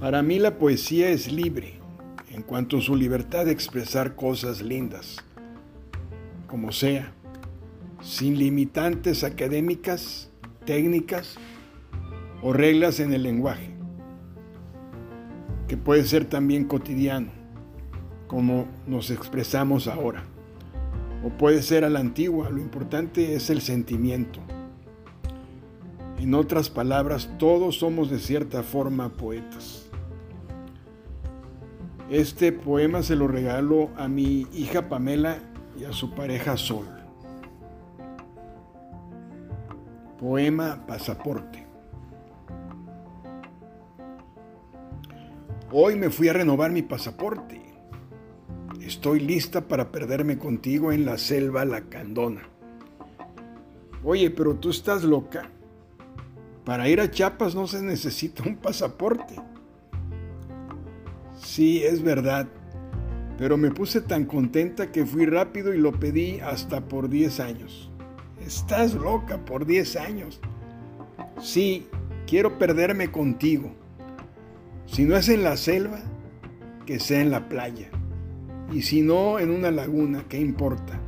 Para mí la poesía es libre en cuanto a su libertad de expresar cosas lindas, como sea, sin limitantes académicas, técnicas o reglas en el lenguaje, que puede ser también cotidiano, como nos expresamos ahora, o puede ser a la antigua, lo importante es el sentimiento. En otras palabras, todos somos de cierta forma poetas. Este poema se lo regalo a mi hija Pamela y a su pareja Sol. Poema Pasaporte. Hoy me fui a renovar mi pasaporte. Estoy lista para perderme contigo en la selva lacandona. Oye, pero tú estás loca. Para ir a Chiapas no se necesita un pasaporte. Sí, es verdad, pero me puse tan contenta que fui rápido y lo pedí hasta por 10 años. Estás loca por 10 años. Sí, quiero perderme contigo. Si no es en la selva, que sea en la playa. Y si no, en una laguna, ¿qué importa?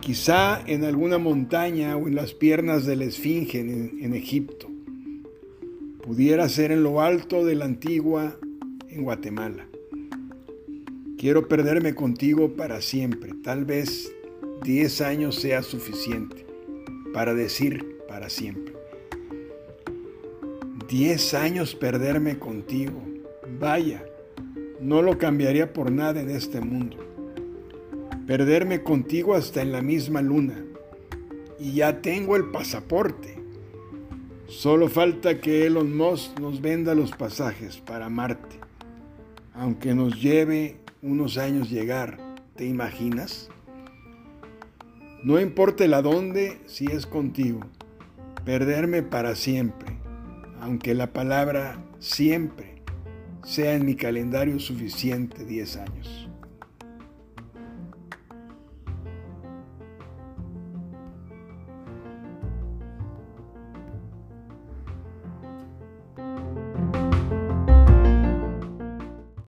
Quizá en alguna montaña o en las piernas de la Esfinge en, en Egipto. Pudiera ser en lo alto de la antigua en Guatemala. Quiero perderme contigo para siempre. Tal vez 10 años sea suficiente para decir para siempre. 10 años perderme contigo. Vaya, no lo cambiaría por nada en este mundo. Perderme contigo hasta en la misma luna. Y ya tengo el pasaporte. Solo falta que Elon Musk nos venda los pasajes para Marte. Aunque nos lleve unos años llegar, ¿te imaginas? No importa el adónde si es contigo, perderme para siempre, aunque la palabra siempre sea en mi calendario suficiente 10 años.